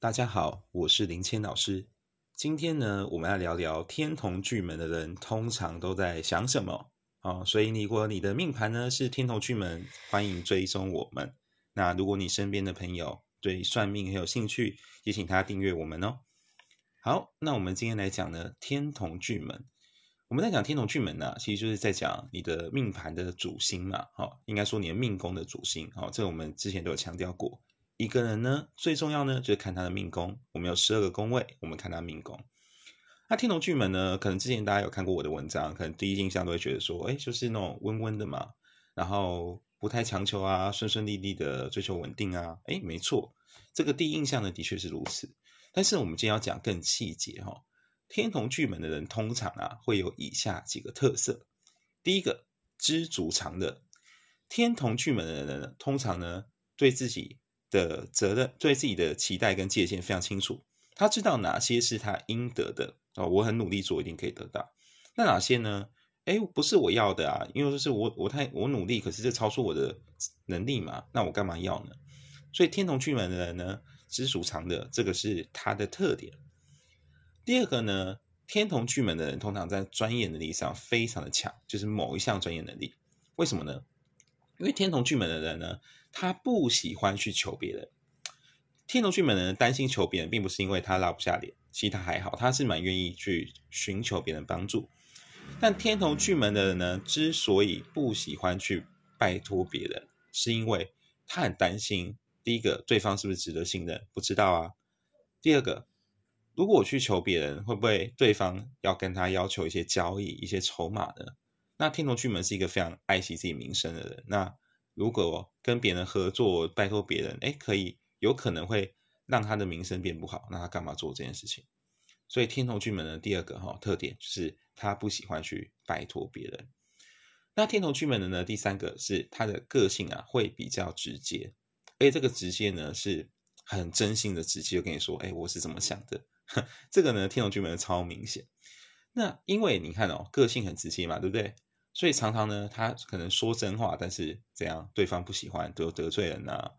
大家好，我是林谦老师。今天呢，我们来聊聊天同巨门的人通常都在想什么啊？所以，如果你的命盘呢是天同巨门，欢迎追踪我们。那如果你身边的朋友对算命很有兴趣，也请他订阅我们哦。好，那我们今天来讲呢，天同巨门。我们在讲天同巨门呢，其实就是在讲你的命盘的主星嘛，好，应该说你的命宫的主星，好，这个我们之前都有强调过。一个人呢，最重要呢就是看他的命宫。我们有十二个宫位，我们看他命宫。那天同巨门呢，可能之前大家有看过我的文章，可能第一印象都会觉得说，哎，就是那种温温的嘛，然后不太强求啊，顺顺利利的追求稳定啊，哎，没错，这个第一印象呢的确是如此。但是我们今天要讲更细节哈，天同巨门的人通常啊会有以下几个特色。第一个，知足常乐。天同巨门的人呢，通常呢对自己的责任、对自己的期待跟界限非常清楚。他知道哪些是他应得的哦，我很努力做，一定可以得到。那哪些呢？哎，不是我要的啊，因为就是我我太我努力，可是这超出我的能力嘛，那我干嘛要呢？所以天同巨门的人呢，知足常乐，这个是他的特点。第二个呢，天同巨门的人通常在专业能力上非常的强，就是某一项专业能力。为什么呢？因为天同巨门的人呢，他不喜欢去求别人。天同巨门的人担心求别人，并不是因为他拉不下脸，其实他还好，他是蛮愿意去寻求别人帮助。但天同巨门的人呢，之所以不喜欢去拜托别人，是因为他很担心：第一个，对方是不是值得信任？不知道啊。第二个，如果我去求别人，会不会对方要跟他要求一些交易、一些筹码呢？那天同巨门是一个非常爱惜自己名声的人。那如果跟别人合作，拜托别人，哎，可以有可能会让他的名声变不好。那他干嘛做这件事情？所以天同巨门的第二个哈特点就是他不喜欢去拜托别人。那天同巨门的呢，第三个是他的个性啊会比较直接，而且这个直接呢是很真心的直接，跟你说，哎，我是怎么想的。这个呢，天同巨门超明显。那因为你看哦，个性很直接嘛，对不对？所以常常呢，他可能说真话，但是怎样对方不喜欢，得得罪人呐。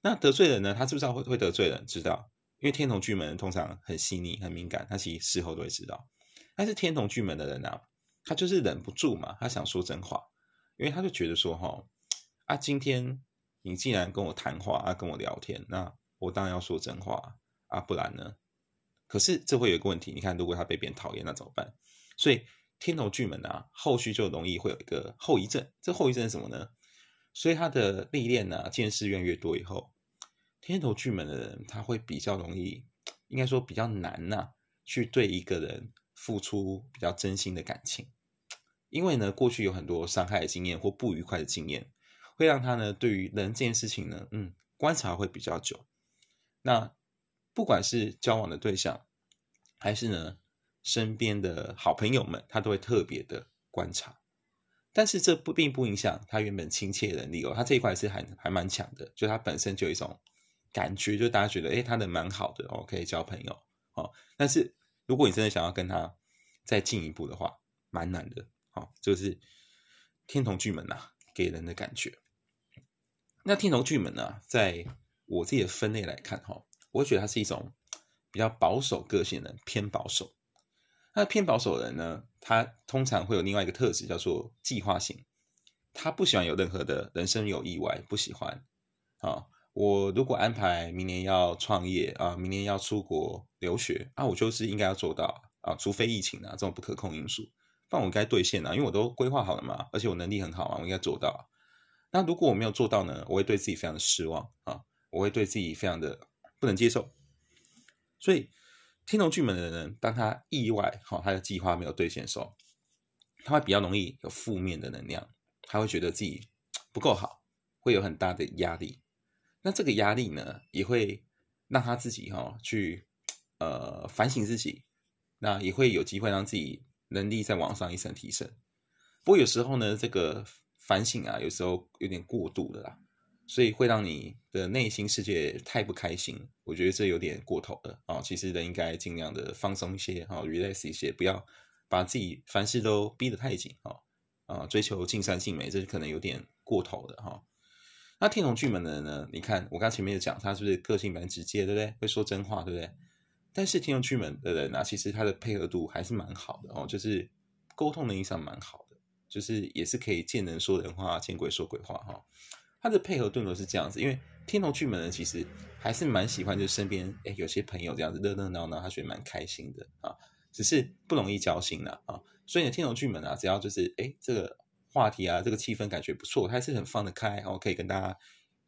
那得罪人呢，他知不知道会会得罪人？知道，因为天同巨门通常很细腻、很敏感，他其实事后都会知道。但是天同巨门的人啊，他就是忍不住嘛，他想说真话，因为他就觉得说哈啊，今天你既然跟我谈话啊，跟我聊天，那我当然要说真话啊，不然呢？可是这会有一个问题，你看，如果他被别人讨厌，那怎么办？所以。天头巨门啊，后续就容易会有一个后遗症。这后遗症是什么呢？所以他的历练呢，见识越来越多以后，天头巨门的人他会比较容易，应该说比较难呐，去对一个人付出比较真心的感情。因为呢，过去有很多伤害的经验或不愉快的经验，会让他呢对于人这件事情呢，嗯，观察会比较久。那不管是交往的对象，还是呢？身边的好朋友们，他都会特别的观察，但是这不并不影响他原本亲切能力哦。他这一块是还还蛮强的，就他本身就有一种感觉，就大家觉得，哎，他的蛮好的哦，可以交朋友哦。但是如果你真的想要跟他再进一步的话，蛮难的。哦，就是天同巨门呐，给人的感觉。那天同巨门呢，在我自己的分类来看哈，我觉得他是一种比较保守个性的，偏保守。那偏保守的人呢，他通常会有另外一个特质，叫做计划性。他不喜欢有任何的人生有意外，不喜欢。啊，我如果安排明年要创业啊，明年要出国留学啊，我就是应该要做到啊，除非疫情啊这种不可控因素，不然我该兑现啊，因为我都规划好了嘛，而且我能力很好啊，我应该做到。那如果我没有做到呢，我会对自己非常的失望啊，我会对自己非常的不能接受，所以。天同巨门的人，当他意外哈，他的计划没有兑现的时候，他会比较容易有负面的能量，他会觉得自己不够好，会有很大的压力。那这个压力呢，也会让他自己哈去呃反省自己，那也会有机会让自己能力再往上一层提升。不过有时候呢，这个反省啊，有时候有点过度的啦。所以会让你的内心世界太不开心，我觉得这有点过头了啊！其实人应该尽量的放松一些，哈，relax 一些，不要把自己凡事都逼得太紧，哈啊，追求尽善尽美，这可能有点过头的哈。那天同巨门的人呢？你看我刚前面有讲，他是不是个性蛮直接，对不对？会说真话，对不对？但是天同巨门的人啊，其实他的配合度还是蛮好的哦，就是沟通能力上蛮好的，就是也是可以见人说人话，见鬼说鬼话哈。他的配合动作是这样子，因为天同巨门人其实还是蛮喜欢，就身边哎有些朋友这样子热热闹闹，他觉得蛮开心的啊。只是不容易交心了啊。所以呢，天同巨门啊，只要就是哎这个。话题啊，这个气氛感觉不错，还是很放得开，然后可以跟大家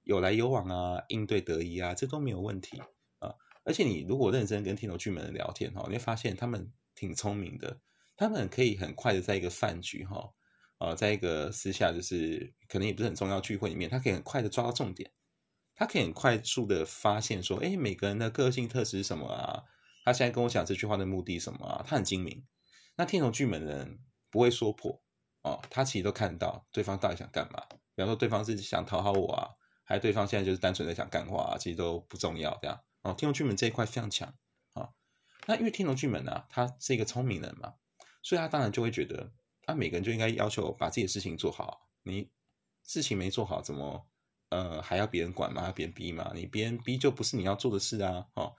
有来有往啊，应对得宜啊，这都没有问题啊。而且你如果认真跟天头巨门聊天哈，你会发现他们挺聪明的，他们可以很快的在一个饭局哈，啊，在一个私下就是可能也不是很重要聚会里面，他可以很快的抓到重点，他可以很快速的发现说，哎，每个人的个性特质是什么啊？他现在跟我讲这句话的目的什么啊？他很精明。那天头巨门的人不会说破。哦，他其实都看到对方到底想干嘛。比方说，对方是想讨好我啊，还是对方现在就是单纯的想干话啊，其实都不重要。这样哦，天龙巨门这一块非常强啊。那因为天龙巨门呢，他是一个聪明人嘛，所以他当然就会觉得，啊，每个人就应该要求把自己的事情做好。你事情没做好，怎么呃还要别人管吗？要别人逼吗？你别人逼就不是你要做的事啊。哦，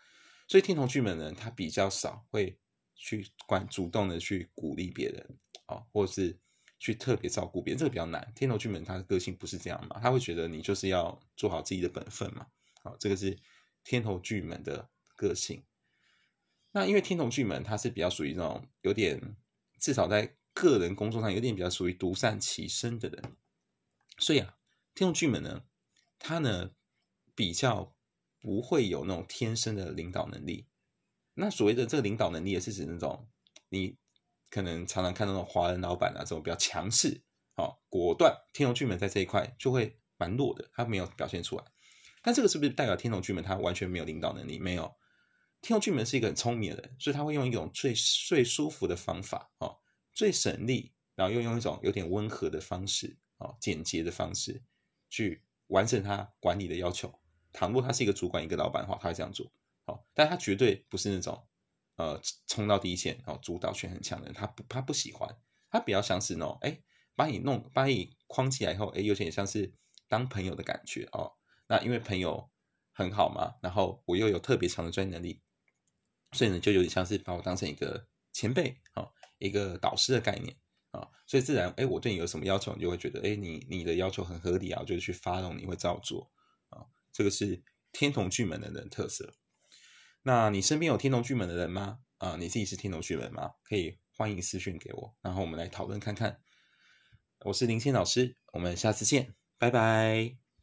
所以天龙巨门人他比较少会去管主动的去鼓励别人啊，或者是。去特别照顾别人，这个比较难。天头巨门他的个性不是这样嘛？他会觉得你就是要做好自己的本分嘛。好，这个是天头巨门的个性。那因为天头巨门他是比较属于那种有点，至少在个人工作上有点比较属于独善其身的人，所以啊，天头巨门呢，他呢比较不会有那种天生的领导能力。那所谓的这个领导能力，也是指那种你。可能常常看到那种华人老板啊，这种比较强势、哦果断，天龙巨门在这一块就会蛮弱的，他没有表现出来。但这个是不是代表天龙巨门他完全没有领导能力？没有，天龙巨门是一个很聪明的人，所以他会用一种最最舒服的方法，哦，最省力，然后又用一种有点温和的方式，哦，简洁的方式去完成他管理的要求。倘若他是一个主管、一个老板的话，他会这样做，好，但他绝对不是那种。呃，冲到第一线哦，主导权很强的人，他不他不喜欢，他比较像是那种，哎，把你弄把你框起来以后，哎，有点像是当朋友的感觉哦。那因为朋友很好嘛，然后我又有特别强的专业能力，所以呢，就有点像是把我当成一个前辈啊，一个导师的概念啊，所以自然，哎，我对你有什么要求，你就会觉得，哎，你你的要求很合理啊，就去发动，你会照做啊。这个是天同巨门的人特色。那你身边有天龙巨门的人吗？啊，你自己是天龙巨门吗？可以欢迎私讯给我，然后我们来讨论看看。我是林谦老师，我们下次见，拜拜。